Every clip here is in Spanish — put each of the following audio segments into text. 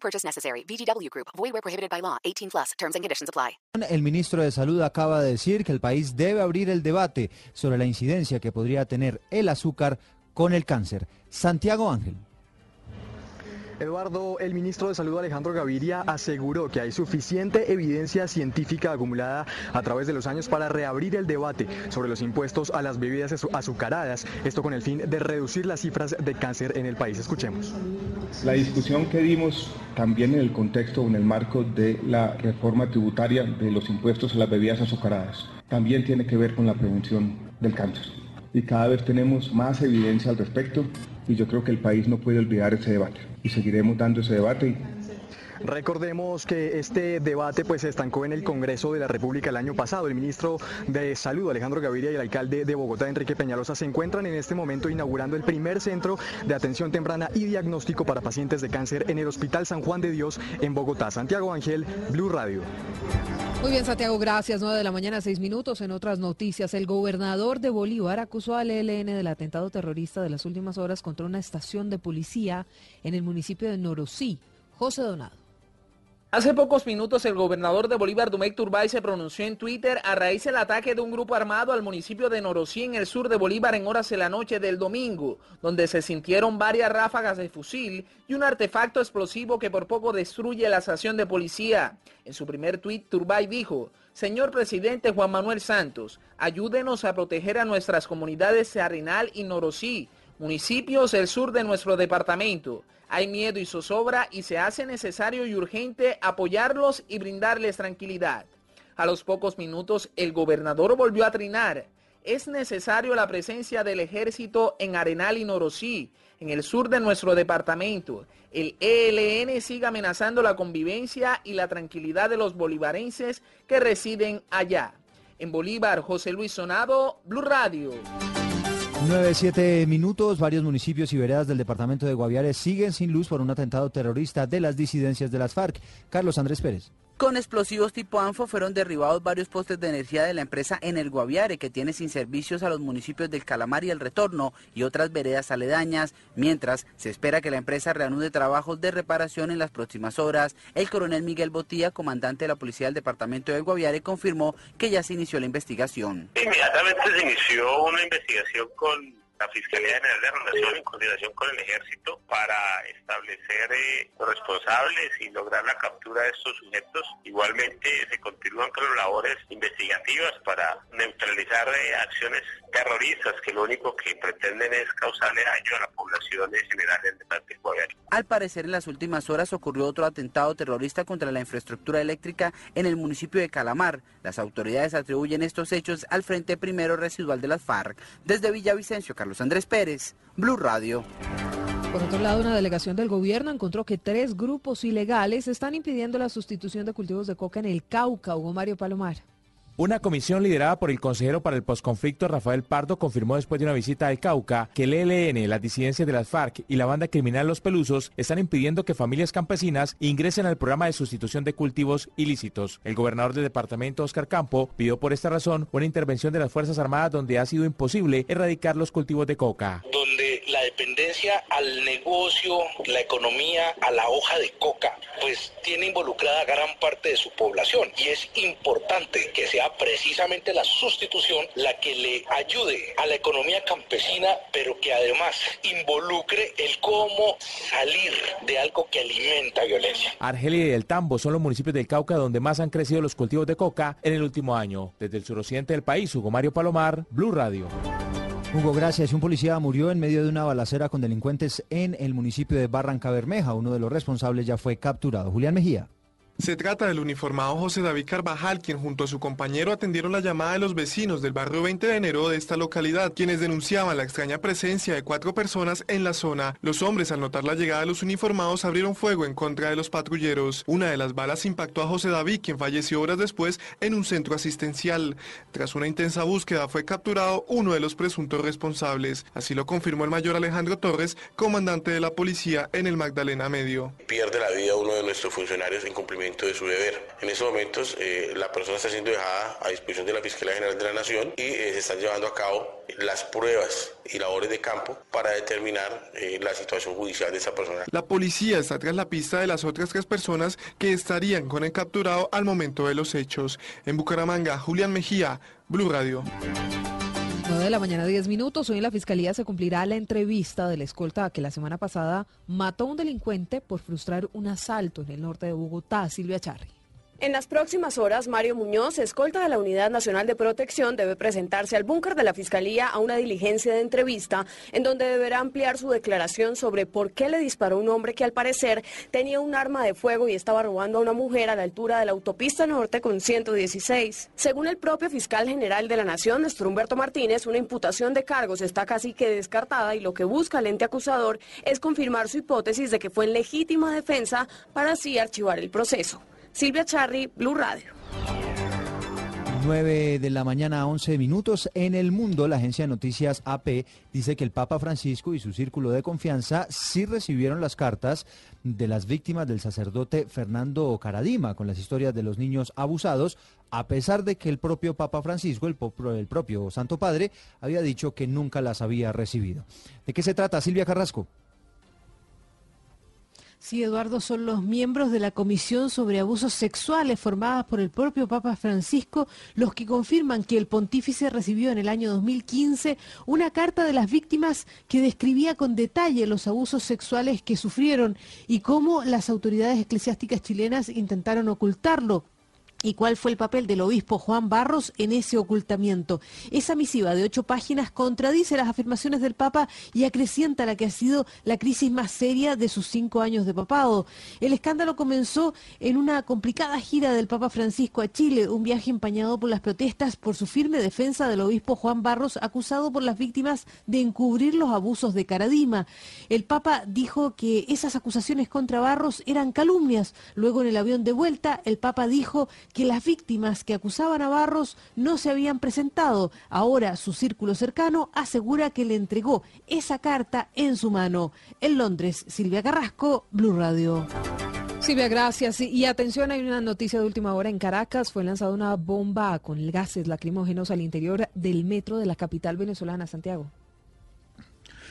Purchase necessary. Group. Prohibited by law. 18 plus. Terms and conditions apply. El ministro de Salud acaba de decir que el país debe abrir el debate sobre la incidencia que podría tener el azúcar con el cáncer. Santiago Ángel. Eduardo, el ministro de Salud Alejandro Gaviria aseguró que hay suficiente evidencia científica acumulada a través de los años para reabrir el debate sobre los impuestos a las bebidas azucaradas, esto con el fin de reducir las cifras de cáncer en el país. Escuchemos. La discusión que dimos también en el contexto o en el marco de la reforma tributaria de los impuestos a las bebidas azucaradas también tiene que ver con la prevención del cáncer. Y cada vez tenemos más evidencia al respecto y yo creo que el país no puede olvidar ese debate y seguiremos dando ese debate. Recordemos que este debate pues se estancó en el Congreso de la República el año pasado. El ministro de Salud, Alejandro Gaviria, y el alcalde de Bogotá, Enrique Peñalosa, se encuentran en este momento inaugurando el primer centro de atención temprana y diagnóstico para pacientes de cáncer en el Hospital San Juan de Dios en Bogotá. Santiago Ángel, Blue Radio. Muy bien, Santiago, gracias. 9 de la mañana, seis minutos. En otras noticias, el gobernador de Bolívar acusó al ELN del atentado terrorista de las últimas horas contra una estación de policía en el municipio de Norosí. José Donado. Hace pocos minutos el gobernador de Bolívar, Dumec Turbay, se pronunció en Twitter a raíz del ataque de un grupo armado al municipio de Norosí en el sur de Bolívar en horas de la noche del domingo, donde se sintieron varias ráfagas de fusil y un artefacto explosivo que por poco destruye la estación de policía. En su primer tuit, Turbay dijo, Señor presidente Juan Manuel Santos, ayúdenos a proteger a nuestras comunidades de Arenal y Norosí, municipios del sur de nuestro departamento. Hay miedo y zozobra y se hace necesario y urgente apoyarlos y brindarles tranquilidad. A los pocos minutos el gobernador volvió a trinar. Es necesario la presencia del ejército en Arenal y Norosí, en el sur de nuestro departamento. El ELN sigue amenazando la convivencia y la tranquilidad de los bolivarenses que residen allá. En Bolívar, José Luis Sonado, Blue Radio. 9-7 minutos, varios municipios y veredas del departamento de Guaviare siguen sin luz por un atentado terrorista de las disidencias de las FARC. Carlos Andrés Pérez. Con explosivos tipo ANFO fueron derribados varios postes de energía de la empresa en el Guaviare, que tiene sin servicios a los municipios del Calamar y el Retorno y otras veredas aledañas, mientras se espera que la empresa reanude trabajos de reparación en las próximas horas. El coronel Miguel Botía, comandante de la policía del departamento del Guaviare, confirmó que ya se inició la investigación. Inmediatamente se inició una investigación con la Fiscalía General de Relación en coordinación con el Ejército para establecer eh, responsables y lograr la captura de estos sujetos. Igualmente se continúan con las labores investigativas para neutralizar eh, acciones terroristas que lo único que pretenden es causarle daño a la población en general del departamento Al parecer en las últimas horas ocurrió otro atentado terrorista contra la infraestructura eléctrica en el municipio de Calamar. Las autoridades atribuyen estos hechos al Frente Primero Residual de las FARC. Desde Villavicencio, Carlos Andrés Pérez, Blue Radio. Por otro lado, una delegación del gobierno encontró que tres grupos ilegales están impidiendo la sustitución de cultivos de coca en el Cauca, Hugo Mario Palomar. Una comisión liderada por el consejero para el posconflicto Rafael Pardo confirmó después de una visita al Cauca que el ELN, las disidencias de las FARC y la banda criminal Los Pelusos están impidiendo que familias campesinas ingresen al programa de sustitución de cultivos ilícitos. El gobernador del departamento, Oscar Campo, pidió por esta razón una intervención de las Fuerzas Armadas donde ha sido imposible erradicar los cultivos de coca. Dependencia al negocio, la economía, a la hoja de coca, pues tiene involucrada gran parte de su población y es importante que sea precisamente la sustitución la que le ayude a la economía campesina, pero que además involucre el cómo salir de algo que alimenta violencia. Argelia y El Tambo son los municipios del Cauca donde más han crecido los cultivos de coca en el último año. Desde el suroccidente del país, Hugo Mario Palomar, Blue Radio. Hugo, gracias. Un policía murió en medio de una balacera con delincuentes en el municipio de Barranca Bermeja. Uno de los responsables ya fue capturado. Julián Mejía. Se trata del uniformado José David Carvajal, quien junto a su compañero atendieron la llamada de los vecinos del barrio 20 de enero de esta localidad, quienes denunciaban la extraña presencia de cuatro personas en la zona. Los hombres, al notar la llegada de los uniformados, abrieron fuego en contra de los patrulleros. Una de las balas impactó a José David, quien falleció horas después en un centro asistencial. Tras una intensa búsqueda fue capturado uno de los presuntos responsables. Así lo confirmó el mayor Alejandro Torres, comandante de la policía en el Magdalena Medio. Pierde la vida uno de nuestros funcionarios en cumplimiento de su deber. En estos momentos eh, la persona está siendo dejada a disposición de la Fiscalía General de la Nación y eh, se están llevando a cabo las pruebas y labores de campo para determinar eh, la situación judicial de esa persona. La policía está tras la pista de las otras tres personas que estarían con el capturado al momento de los hechos. En Bucaramanga, Julián Mejía, Blue Radio. 9 de la mañana, 10 minutos. Hoy en la Fiscalía se cumplirá la entrevista del escolta que la semana pasada mató a un delincuente por frustrar un asalto en el norte de Bogotá, Silvia Charri. En las próximas horas, Mario Muñoz, escolta de la Unidad Nacional de Protección, debe presentarse al búnker de la Fiscalía a una diligencia de entrevista en donde deberá ampliar su declaración sobre por qué le disparó un hombre que al parecer tenía un arma de fuego y estaba robando a una mujer a la altura de la autopista norte con 116. Según el propio fiscal general de la Nación, Néstor Humberto Martínez, una imputación de cargos está casi que descartada y lo que busca el ente acusador es confirmar su hipótesis de que fue en legítima defensa para así archivar el proceso. Silvia Charri, Blue Radio. 9 de la mañana, 11 minutos. En el mundo, la agencia de noticias AP dice que el Papa Francisco y su círculo de confianza sí recibieron las cartas de las víctimas del sacerdote Fernando Caradima con las historias de los niños abusados, a pesar de que el propio Papa Francisco, el propio Santo Padre, había dicho que nunca las había recibido. ¿De qué se trata, Silvia Carrasco? Sí, Eduardo, son los miembros de la Comisión sobre Abusos Sexuales formada por el propio Papa Francisco los que confirman que el pontífice recibió en el año 2015 una carta de las víctimas que describía con detalle los abusos sexuales que sufrieron y cómo las autoridades eclesiásticas chilenas intentaron ocultarlo y cuál fue el papel del obispo Juan Barros en ese ocultamiento. Esa misiva de ocho páginas contradice las afirmaciones del Papa y acrecienta la que ha sido la crisis más seria de sus cinco años de papado. El escándalo comenzó en una complicada gira del Papa Francisco a Chile, un viaje empañado por las protestas por su firme defensa del obispo Juan Barros, acusado por las víctimas de encubrir los abusos de Caradima. El Papa dijo que esas acusaciones contra Barros eran calumnias. Luego en el avión de vuelta, el Papa dijo que las víctimas que acusaban a Barros no se habían presentado. Ahora su círculo cercano asegura que le entregó esa carta en su mano. En Londres, Silvia Carrasco, Blue Radio. Silvia, gracias. Y atención, hay una noticia de última hora. En Caracas fue lanzada una bomba con gases lacrimógenos al interior del metro de la capital venezolana, Santiago.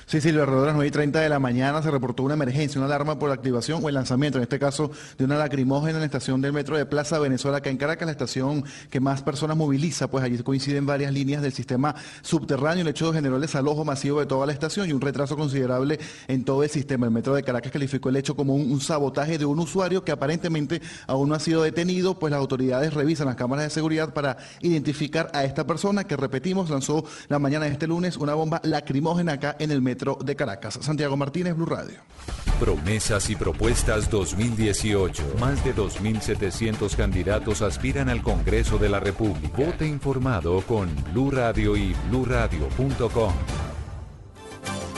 Sí, Silvia, de las 9 y 30 de la mañana se reportó una emergencia, una alarma por activación o el lanzamiento, en este caso, de una lacrimógena en la estación del metro de Plaza Venezuela, acá en Caracas, la estación que más personas moviliza, pues allí coinciden varias líneas del sistema subterráneo. El hecho generó el desalojo masivo de toda la estación y un retraso considerable en todo el sistema. El metro de Caracas calificó el hecho como un sabotaje de un usuario que aparentemente aún no ha sido detenido, pues las autoridades revisan las cámaras de seguridad para identificar a esta persona que, repetimos, lanzó la mañana de este lunes una bomba lacrimógena acá en el metro de Caracas. Santiago Martínez, Blue Radio. Promesas y propuestas 2018. Más de 2.700 candidatos aspiran al Congreso de la República. Vote informado con Blue Radio y bluradio.com.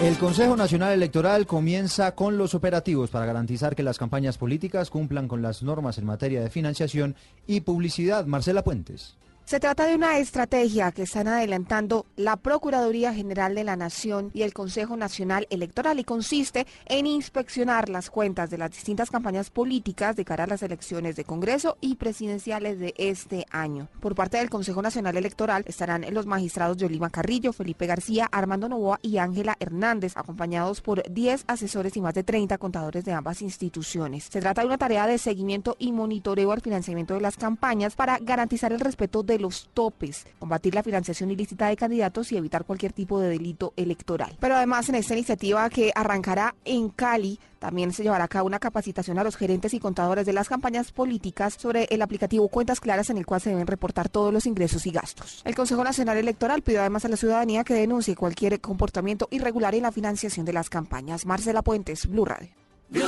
El Consejo Nacional Electoral comienza con los operativos para garantizar que las campañas políticas cumplan con las normas en materia de financiación y publicidad. Marcela Puentes. Se trata de una estrategia que están adelantando la Procuraduría General de la Nación y el Consejo Nacional Electoral y consiste en inspeccionar las cuentas de las distintas campañas políticas de cara a las elecciones de Congreso y presidenciales de este año. Por parte del Consejo Nacional Electoral estarán los magistrados Yolima Carrillo, Felipe García, Armando Novoa y Ángela Hernández, acompañados por 10 asesores y más de 30 contadores de ambas instituciones. Se trata de una tarea de seguimiento y monitoreo al financiamiento de las campañas para garantizar el respeto de los topes, combatir la financiación ilícita de candidatos y evitar cualquier tipo de delito electoral. Pero además en esta iniciativa que arrancará en Cali, también se llevará a cabo una capacitación a los gerentes y contadores de las campañas políticas sobre el aplicativo Cuentas Claras en el cual se deben reportar todos los ingresos y gastos. El Consejo Nacional Electoral pidió además a la ciudadanía que denuncie cualquier comportamiento irregular en la financiación de las campañas. Marcela Puentes, Blue Radio. Blue,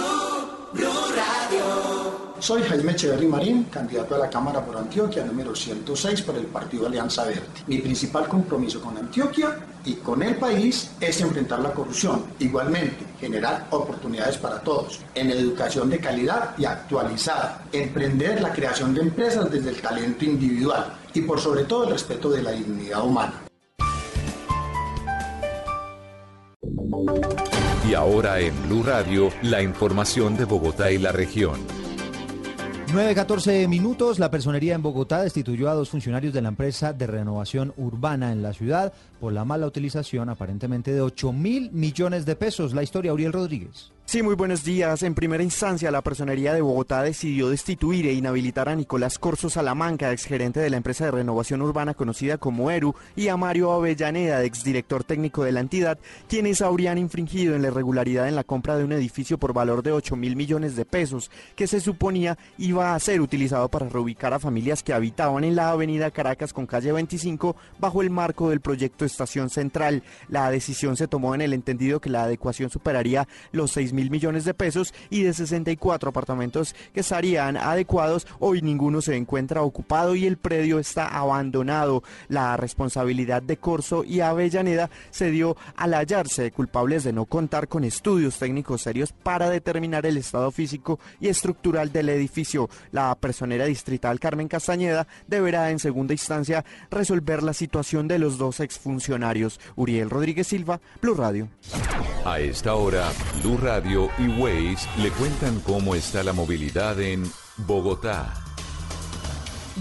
Blue Radio. Soy Jaime Echeverry Marín, candidato a la Cámara por Antioquia, número 106 por el Partido Alianza Verde. Mi principal compromiso con Antioquia y con el país es enfrentar la corrupción. Igualmente, generar oportunidades para todos, en educación de calidad y actualizada, emprender la creación de empresas desde el talento individual y por sobre todo el respeto de la dignidad humana. Y ahora en Blue Radio, la información de Bogotá y la región. 9.14 minutos, la personería en Bogotá destituyó a dos funcionarios de la empresa de renovación urbana en la ciudad por la mala utilización aparentemente de 8 mil millones de pesos. La historia, Uriel Rodríguez. Sí, muy buenos días. En primera instancia, la Personería de Bogotá decidió destituir e inhabilitar a Nicolás Corso Salamanca, exgerente de la empresa de renovación urbana conocida como ERU, y a Mario Avellaneda, exdirector técnico de la entidad, quienes habrían infringido en la irregularidad en la compra de un edificio por valor de 8 mil millones de pesos, que se suponía iba a ser utilizado para reubicar a familias que habitaban en la avenida Caracas con calle 25 bajo el marco del proyecto Estación Central. La decisión se tomó en el entendido que la adecuación superaría los 6 mil millones de pesos y de 64 apartamentos que estarían adecuados. Hoy ninguno se encuentra ocupado y el predio está abandonado. La responsabilidad de Corso y Avellaneda se dio al hallarse culpables de no contar con estudios técnicos serios para determinar el estado físico y estructural del edificio. La personera distrital Carmen Castañeda deberá en segunda instancia resolver la situación de los dos exfuncionarios. Uriel Rodríguez Silva, Blue Radio. A esta hora, Blue Y Waze le cuentan cómo está la movilidad en Bogotá.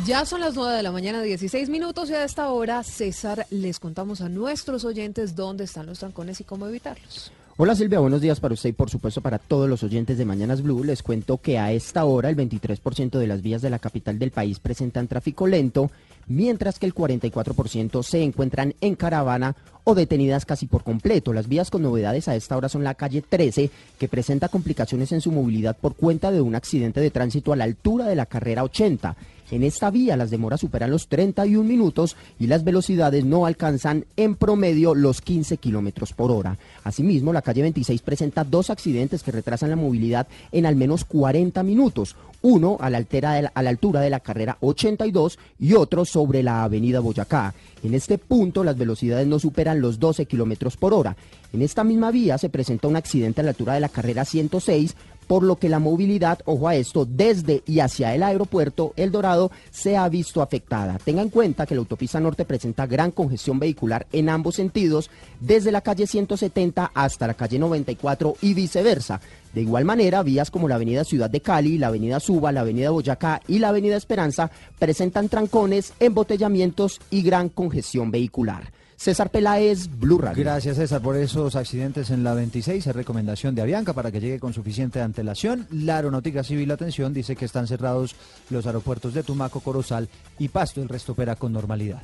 Ya son las 9 de la mañana, 16 minutos y a esta hora, César, les contamos a nuestros oyentes dónde están los trancones y cómo evitarlos. Hola Silvia, buenos días para usted y por supuesto para todos los oyentes de Mañanas Blue. Les cuento que a esta hora el 23% de las vías de la capital del país presentan tráfico lento, mientras que el 44% se encuentran en caravana o detenidas casi por completo. Las vías con novedades a esta hora son la calle 13, que presenta complicaciones en su movilidad por cuenta de un accidente de tránsito a la altura de la carrera 80. En esta vía las demoras superan los 31 minutos y las velocidades no alcanzan en promedio los 15 kilómetros por hora. Asimismo, la calle 26 presenta dos accidentes que retrasan la movilidad en al menos 40 minutos. Uno a la, altura de la carrera 82 y otro sobre la avenida Boyacá. En este punto las velocidades no superan los 12 kilómetros por hora. En esta misma vía se presenta un accidente a la altura de la carrera 106 por lo que la movilidad, ojo a esto, desde y hacia el aeropuerto El Dorado se ha visto afectada. Tenga en cuenta que la autopista norte presenta gran congestión vehicular en ambos sentidos, desde la calle 170 hasta la calle 94 y viceversa. De igual manera, vías como la avenida Ciudad de Cali, la avenida Suba, la avenida Boyacá y la avenida Esperanza presentan trancones, embotellamientos y gran congestión vehicular. César Peláez, Blue Radio. Gracias César por esos accidentes en la 26. Es recomendación de Avianca para que llegue con suficiente antelación. La Aeronáutica Civil Atención dice que están cerrados los aeropuertos de Tumaco, Corozal y Pasto. El resto opera con normalidad.